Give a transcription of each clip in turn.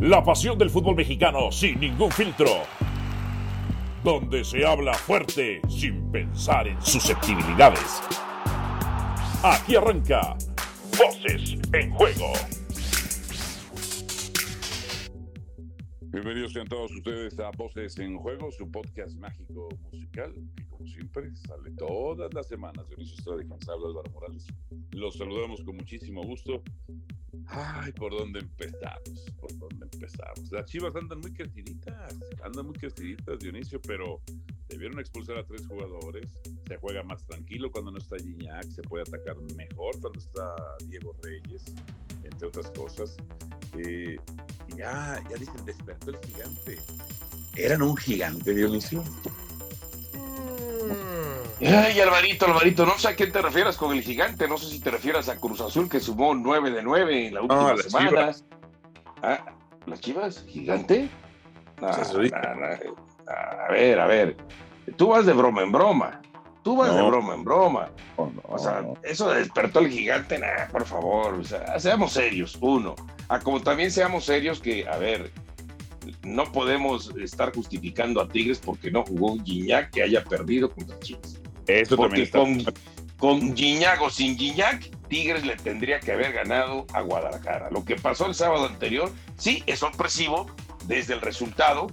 La pasión del fútbol mexicano sin ningún filtro. Donde se habla fuerte sin pensar en susceptibilidades. Aquí arranca Voces en Juego. Bienvenidos sean todos ustedes a Voces en Juego, su podcast mágico musical, que como siempre sale todas las semanas. Estrada y Juan Álvaro Morales. Los saludamos con muchísimo gusto. Ay, ¿por dónde empezamos? ¿Por dónde empezamos? Las chivas andan muy creciditas, andan muy creciditas, Dionisio, pero debieron expulsar a tres jugadores. Se juega más tranquilo cuando no está Gignac, se puede atacar mejor cuando está Diego Reyes, entre otras cosas. Eh, ya, ya dicen, despertó el gigante. ¿Eran un gigante, Dionisio? Ay, Alvarito, Alvarito, no sé a qué te refieras con el gigante, no sé si te refieres a Cruz Azul que sumó 9 de 9 en la última semana. Ah, ¿Las chivas? ¿Gigante? a ver, a ver. Tú vas de broma en broma. Tú vas de broma en broma. o sea, eso despertó el gigante, nah, por favor. O sea, seamos serios, uno. Ah, como también seamos serios que, a ver, no podemos estar justificando a Tigres porque no jugó Gignac que haya perdido contra Chivas. Eso Porque con, con Gignac o sin Gignac, Tigres le tendría que haber ganado a Guadalajara. Lo que pasó el sábado anterior, sí, es sorpresivo desde el resultado,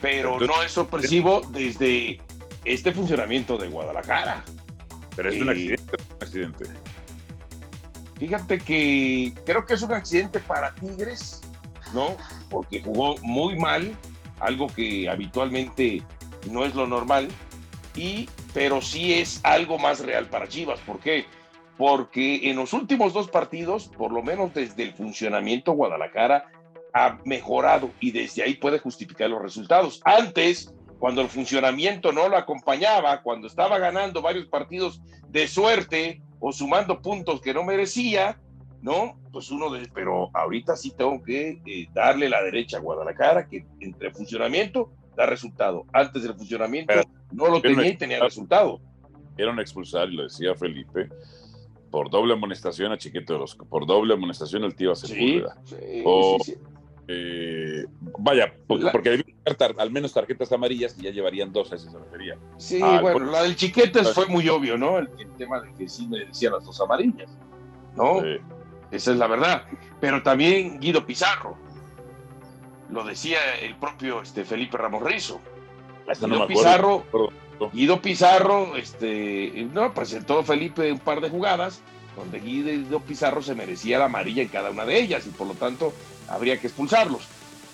pero no es sorpresivo desde este funcionamiento de Guadalajara. Pero es un eh, accidente. Fíjate que creo que es un accidente para Tigres, ¿no? Porque jugó muy mal, algo que habitualmente no es lo normal y, pero sí es algo más real para Chivas. ¿Por qué? Porque en los últimos dos partidos, por lo menos desde el funcionamiento, Guadalajara ha mejorado y desde ahí puede justificar los resultados. Antes, cuando el funcionamiento no lo acompañaba, cuando estaba ganando varios partidos de suerte o sumando puntos que no merecía, ¿no? Pues uno de, pero ahorita sí tengo que eh, darle la derecha a Guadalajara, que entre funcionamiento da resultado. Antes del funcionamiento no lo tenía y tenía resultado. Quieren expulsar, y lo decía Felipe, por doble amonestación a Chiquito de los por doble amonestación al tío Sepúlveda. Sí, sí, eh, vaya, porque debían al menos tarjetas amarillas y ya llevarían dos, a esa se refería. Sí, ah, bueno, la del Chiquetes fue muy obvio, ¿no? El, tema de que sí me decían las dos amarillas, ¿no? Esa es la verdad. Pero también Guido Pizarro, lo decía el propio este, Felipe Ramos Rizo. Guido Pizarro, Guido Pizarro, este, no, presentó Felipe un par de jugadas donde Guido Pizarro se merecía la amarilla en cada una de ellas y por lo tanto habría que expulsarlos.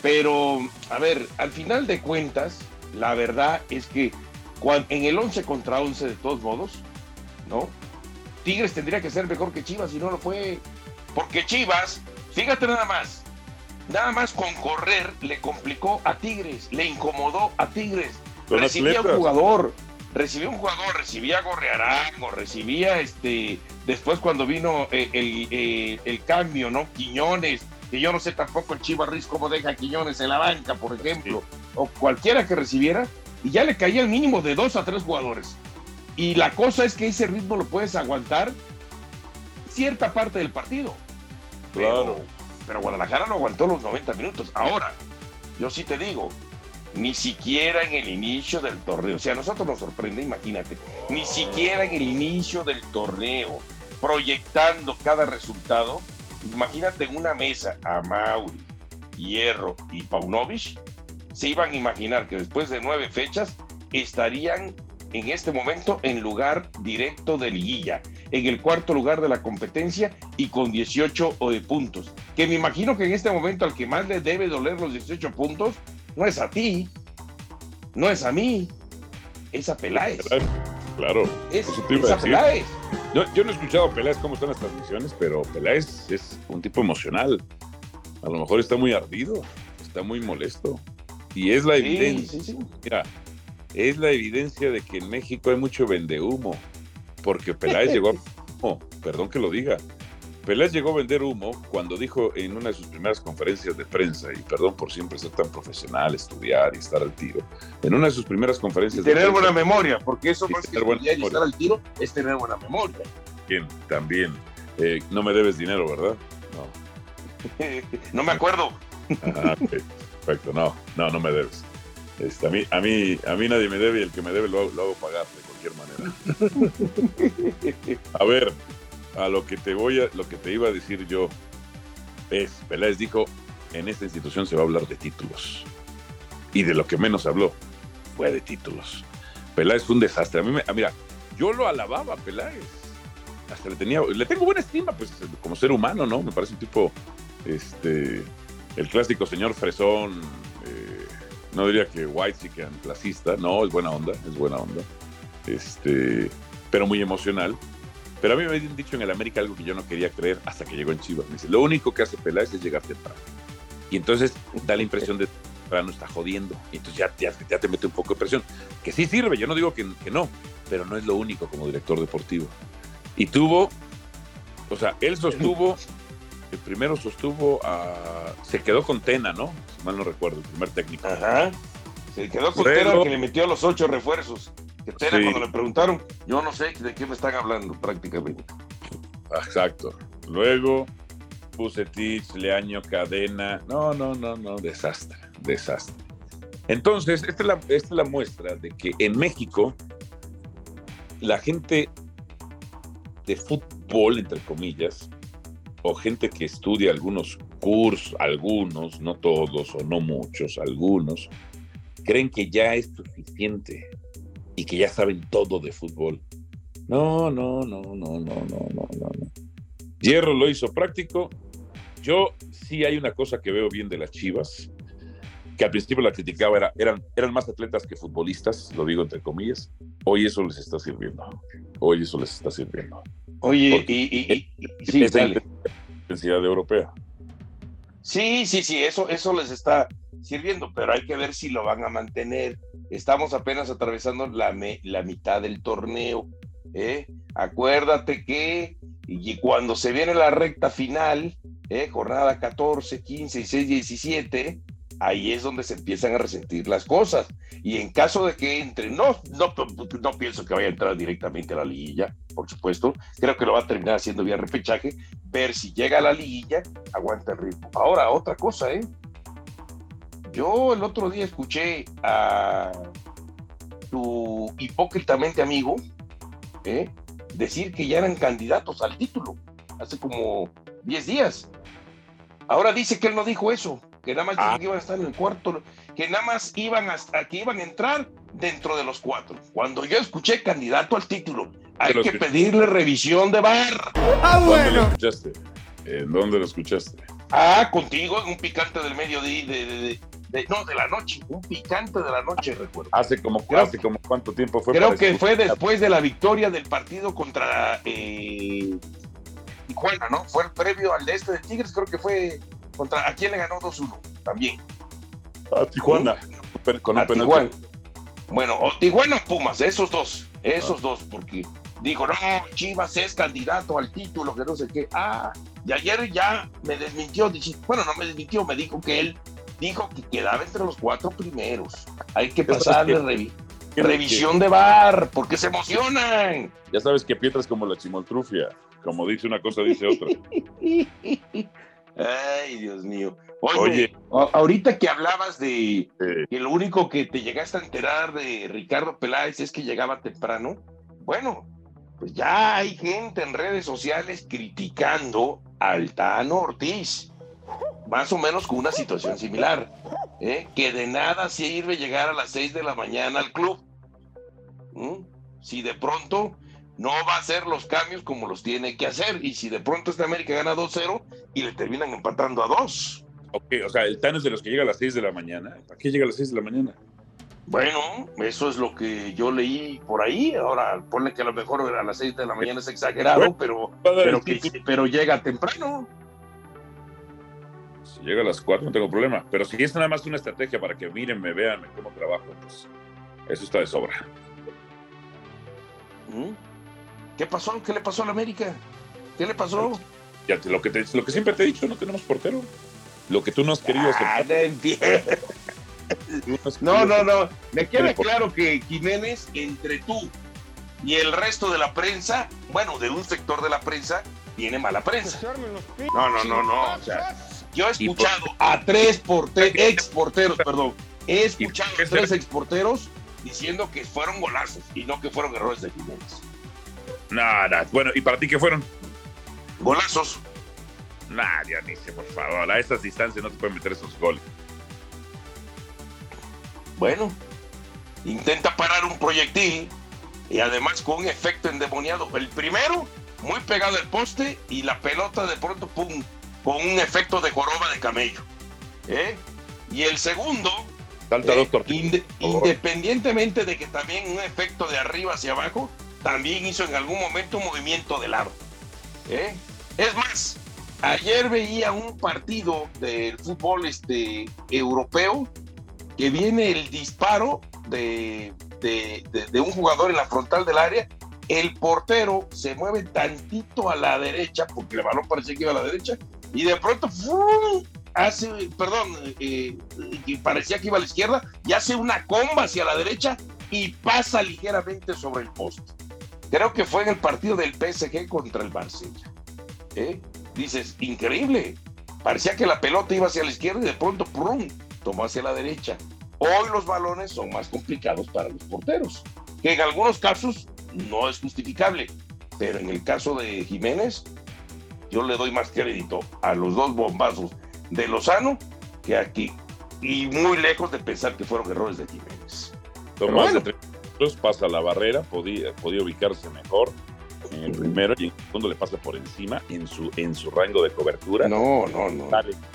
Pero, a ver, al final de cuentas, la verdad es que en el 11 contra 11 de todos modos, ¿no? Tigres tendría que ser mejor que Chivas y no lo fue. Porque Chivas, fíjate nada más, Nada más con correr le complicó a Tigres, le incomodó a Tigres. recibía un jugador, recibía un jugador, recibía a Gorrearán o recibía este. Después, cuando vino eh, el, eh, el, cambio, ¿no? Quiñones, que yo no sé tampoco el Chivas Riz cómo deja Quiñones en la banca, por ejemplo, o cualquiera que recibiera, y ya le caía el mínimo de dos a tres jugadores. Y la cosa es que ese ritmo lo puedes aguantar cierta parte del partido. Claro pero Guadalajara no aguantó los 90 minutos. Ahora, yo sí te digo, ni siquiera en el inicio del torneo, o sea, a nosotros nos sorprende, imagínate, ni siquiera en el inicio del torneo, proyectando cada resultado, imagínate en una mesa a Mauri, Hierro y Paunovic, se iban a imaginar que después de nueve fechas estarían en este momento en lugar directo de liguilla en el cuarto lugar de la competencia y con 18 eh, puntos. Que me imagino que en este momento al que más le debe doler los 18 puntos no es a ti, no es a mí, es a Peláez. Claro, es, a Peláez. yo no he escuchado a Peláez cómo están las transmisiones, pero Peláez es un tipo emocional. A lo mejor está muy ardido, está muy molesto. Y es la evidencia. Mira, es la evidencia de que en México hay mucho vendehumo porque Peláez llegó a... perdón que lo diga. Peláez llegó a vender humo cuando dijo en una de sus primeras conferencias de prensa, y perdón por siempre ser tan profesional, estudiar y estar al tiro, en una de sus primeras conferencias de tener buena memoria, porque eso más que estudiar y estar al tiro es tener buena memoria. Bien, también. Eh, no me debes dinero, ¿verdad? No. no me acuerdo. perfecto. No, no, no me debes. Este, a, mí, a, mí, a mí nadie me debe y el que me debe lo, lo hago pagar de cualquier manera. a ver, a lo que te voy a, lo que te iba a decir yo es, Peláez dijo, en esta institución se va a hablar de títulos. Y de lo que menos habló fue de títulos. Peláez fue un desastre. A mí me, ah, mira, yo lo alababa Peláez. Hasta le tenía, le tengo buena estima, pues, como ser humano, ¿no? Me parece un tipo, este, el clásico señor fresón, eh, no diría que white sí que placista, no, es buena onda, es buena onda. Este, pero muy emocional. Pero a mí me habían dicho en el América algo que yo no quería creer hasta que llegó en Chivas. Me dice, lo único que hace Peláez es llegar temprano. Y entonces da la impresión de que temprano está jodiendo. Y entonces ya, ya, te mete un poco de presión. Que sí sirve, yo no digo que, que no, pero no es lo único como director deportivo. Y tuvo, o sea, él sostuvo, el primero sostuvo a, se quedó con Tena, ¿no? Si mal no recuerdo, el primer técnico. Ajá. Se quedó con Tena que le metió los ocho refuerzos. Que Tena cuando le preguntaron, yo no sé de qué me están hablando prácticamente. Exacto. Luego Pusetich, Leaño, Cadena. No, no, no, no, desastre, desastre. Entonces, esta es, la, esta es la muestra de que en México la gente de fútbol, entre comillas, o gente que estudia algunos cursos, algunos, no todos o no muchos, algunos, creen que ya es suficiente y que ya saben todo de fútbol. No, no, no, no, no, no, no, no. Hierro lo hizo práctico. Yo sí hay una cosa que veo bien de las Chivas, que al principio la criticaba, era, eran, eran más atletas que futbolistas, lo digo entre comillas. Hoy eso les está sirviendo. Hoy eso les está sirviendo. Oye, Porque y, y, y sí, intensidad europea. Sí, sí, sí, eso, eso les está sirviendo, pero hay que ver si lo van a mantener. Estamos apenas atravesando la, la mitad del torneo. ¿eh? Acuérdate que y cuando se viene la recta final, ¿eh? jornada 14, 15, 16, 17, ahí es donde se empiezan a resentir las cosas. Y en caso de que entre, no, no, no pienso que vaya a entrar directamente a la liguilla, por supuesto, creo que lo va a terminar haciendo vía repechaje, ver si llega a la liguilla, aguanta el ritmo. Ahora, otra cosa, ¿eh? Yo el otro día escuché a tu hipócritamente amigo, ¿eh? decir que ya eran candidatos al título hace como 10 días. Ahora dice que él no dijo eso, que nada más ah. que iban a estar en el cuarto, que nada más iban a, que iban a entrar dentro de los cuatro. Cuando yo escuché candidato al título, hay que pedirle revisión de bar. Ah, ¿Dónde lo escuchaste? ¿En dónde lo escuchaste? Ah, contigo, en un picante del mediodía, de, de, no, de la noche, un picante de la noche, recuerdo. Hace como, hace como cuánto tiempo fue. Creo que fue después de la victoria del partido contra eh, Tijuana, ¿no? Fue el previo al de este de Tigres, creo que fue contra, ¿a quién le ganó 2-1? También. A Tijuana. Con un Tijuana. Bueno, o Tijuana Pumas, esos dos, esos dos, porque dijo, no, Chivas es candidato al título, que no sé qué. Ah, y ayer ya me desmintió, bueno, no me desmintió, me dijo que él dijo que quedaba entre los cuatro primeros. Hay que pasarle revisión de bar, porque se emocionan. Ya sabes que Pietra es como la chimoltrufia, como dice una cosa, dice otra. Ay, Dios mío. Oye, ahorita que hablabas de que lo único que te llegaste a enterar de Ricardo Peláez es que llegaba temprano, bueno, pues ya hay gente en redes sociales criticando al Tano Ortiz, más o menos con una situación similar, ¿eh? que de nada sirve llegar a las 6 de la mañana al club. Si de pronto no va a hacer los cambios como los tiene que hacer. Y si de pronto esta América gana 2-0 y le terminan empatando a 2. Ok, o sea, el Tano es de los que llega a las 6 de la mañana. ¿Para qué llega a las 6 de la mañana? Bueno, eso es lo que yo leí por ahí. Ahora, ponle que a lo mejor a las 6 de la mañana es exagerado, pero, pero, pero llega temprano. Llega a las 4 no tengo problema. Pero si es nada más una estrategia para que miren, me vean cómo trabajo, pues eso está de sobra. ¿Mm? ¿Qué pasó? ¿Qué le pasó a la América? ¿Qué le pasó? Ya lo, que lo que siempre te he dicho, no tenemos portero. Lo que tú no has querido hacer. no, no, no. Me queda claro que Jiménez, entre tú y el resto de la prensa, bueno, de un sector de la prensa, tiene mala prensa. No, no, no, no. O sea, Yo he escuchado a tres ex porteros, perdón, he escuchado a tres ex porteros diciendo que fueron golazos y no que fueron errores de Jiménez. Nada, bueno, ¿y para ti qué fueron? Golazos. Nah, Dionisio, por favor, a estas distancias no te pueden meter esos goles. Bueno, intenta parar un proyectil y además con un efecto endemoniado. El primero, muy pegado al poste y la pelota de pronto, pum, con un efecto de joroba de camello. ¿eh? Y el segundo, eh, independientemente de que también un efecto de arriba hacia abajo, también hizo en algún momento un movimiento de lado. ¿eh? Es más, ayer veía un partido del fútbol este, europeo que viene el disparo de, de, un jugador en la frontal del área, el portero se mueve tantito a la derecha, porque el balón parecía que iba a la derecha, y de pronto hace, perdón, eh, parecía que iba a la izquierda, y hace una comba hacia la derecha y pasa ligeramente sobre el poste. Creo que fue en el partido del PSG contra el Barcelona. ¿Eh? Dices, increíble. Parecía que la pelota iba hacia la izquierda y de pronto, ¡prum! tomó hacia la derecha. Hoy los balones son más complicados para los porteros, que en algunos casos no es justificable, pero en el caso de Jiménez, yo le doy más crédito a los dos bombazos de Lozano que aquí, y muy lejos de pensar que fueron errores de Jiménez. Tomás de tres pasa la barrera, podía, podía ubicarse mejor en el primero y en el segundo le pasa por encima en su, en su rango de cobertura. No, no, no.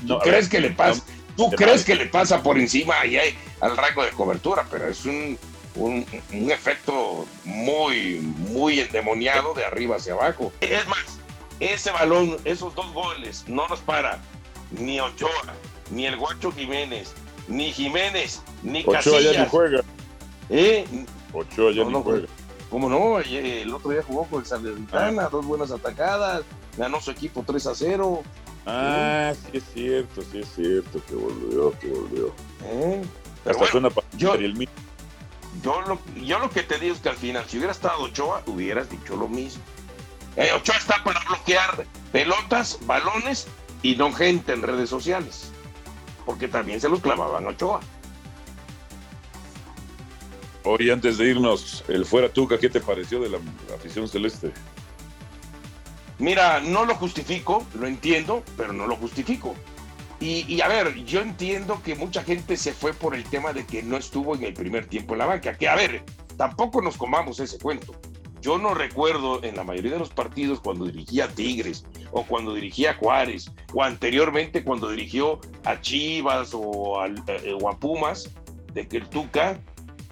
¿Tú crees que le pasa? ¿Tú crees que le pasa por encima ahí al rango de cobertura? Pero es un, un, efecto muy, muy endemoniado de arriba hacia abajo. Es más, ese balón, esos dos goles, no nos para ni Ochoa, ni el Guacho Jiménez, ni Jiménez, ni Ochoa Casillas. ya ni juega. ¿Eh? Ochoa ya no, juega. ¿Cómo no? El otro día jugó con el Salernitana, ah. dos buenas atacadas, ganó su equipo 3 a 0. Ah, sí es cierto, sí es cierto que volvió, que volvió. ¿Eh? yo, yo, lo, yo lo que te digo es que al final, si hubiera estado Ochoa, hubieras dicho lo mismo. Eh, Ochoa está para bloquear pelotas, balones y no gente en redes sociales. Porque también se los clavaban Ochoa. Hoy, antes de irnos, el fuera Tuca, ¿qué te pareció de la, afición celeste? Mira, no lo justifico, lo entiendo, pero no lo justifico. Y, a ver, yo entiendo que mucha gente se fue por el tema de que no estuvo en el primer tiempo en la banca. Que a ver, tampoco nos comamos ese cuento. Yo no recuerdo en la mayoría de los partidos cuando dirigía Tigres o cuando dirigía Juárez o anteriormente cuando dirigió a Chivas o, eh, o a Pumas, de que el Tuca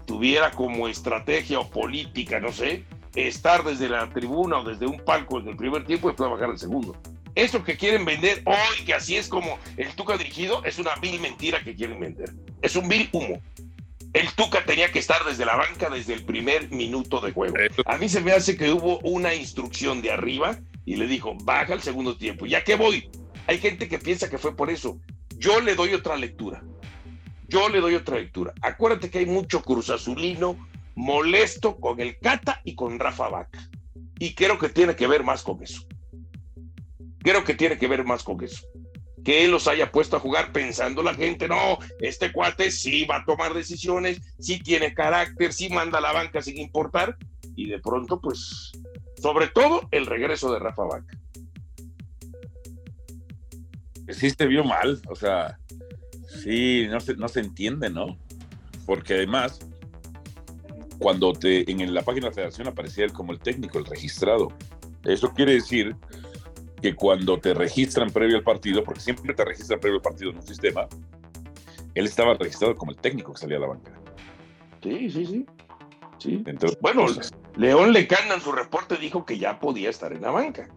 tuviera como estrategia o política, no sé, estar desde la tribuna o desde un palco en el primer tiempo y después bajar el segundo. Eso que quieren vender hoy, que así es como el Tuca dirigido, es una vil mentira que quieren vender. Es un vil humo. El Tuca tenía que estar desde la banca desde el primer minuto de juego. A mí se me hace que hubo una instrucción de arriba y le dijo, baja el segundo tiempo. ¿Ya que voy? Hay gente que piensa que fue por eso. Yo le doy otra lectura. Yo le doy otra lectura. Acuérdate que hay mucho cruzazulino molesto con el Cata y con Rafa Vaca. Y creo que tiene que ver más con eso. Creo que tiene que ver más con eso. Que los haya puesto a jugar pensando la gente, no, este cuate sí va a tomar decisiones, sí tiene carácter, sí manda a la banca sin importar. Y de pronto, pues, sobre todo el regreso de Rafa Vaca. Sí se vio mal, o sea, Sí, no se, no se entiende, ¿no? Porque además, cuando te en la página de la federación aparecía él como el técnico, el registrado. Eso quiere decir que cuando te registran previo al partido, porque siempre te registran previo al partido en un sistema, él estaba registrado como el técnico que salía a la banca. Sí, sí, sí. sí. bueno, León Lecana en su reporte dijo que ya podía estar en la banca.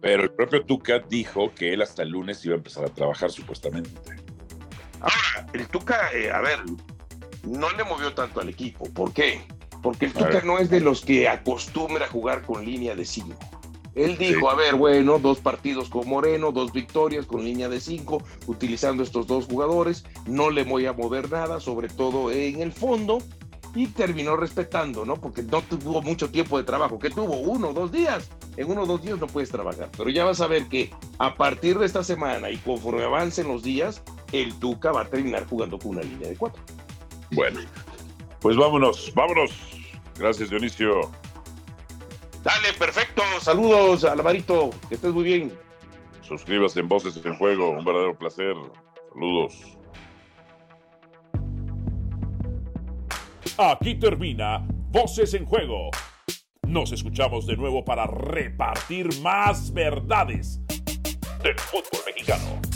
Pero el propio Tuca dijo que él hasta el lunes iba a empezar a trabajar supuestamente. Ahora, el Tuca, eh, a ver, no le movió tanto al equipo. ¿Por qué? Porque el Tuca no es de los que acostumbra a jugar con línea de 5. Él dijo, a ver, bueno, dos partidos con Moreno, dos victorias con línea de 5, utilizando estos dos jugadores, no le voy a mover nada, sobre todo en el fondo, y terminó respetando, ¿no? Porque no tuvo mucho tiempo de trabajo, que tuvo uno o dos días. En uno o dos días no puedes trabajar, pero ya vas a ver que a partir de esta semana y conforme avancen los días, el Tuca va a terminar jugando con una línea de cuatro. Bueno, pues vámonos, vámonos. Gracias, Dionisio. Dale, perfecto. Saludos, Alvarito. Que estés muy bien. Suscríbase en Voces en Juego. Un verdadero placer. Saludos. Aquí termina Voces en Juego. Nos escuchamos de nuevo para repartir más verdades del fútbol mexicano.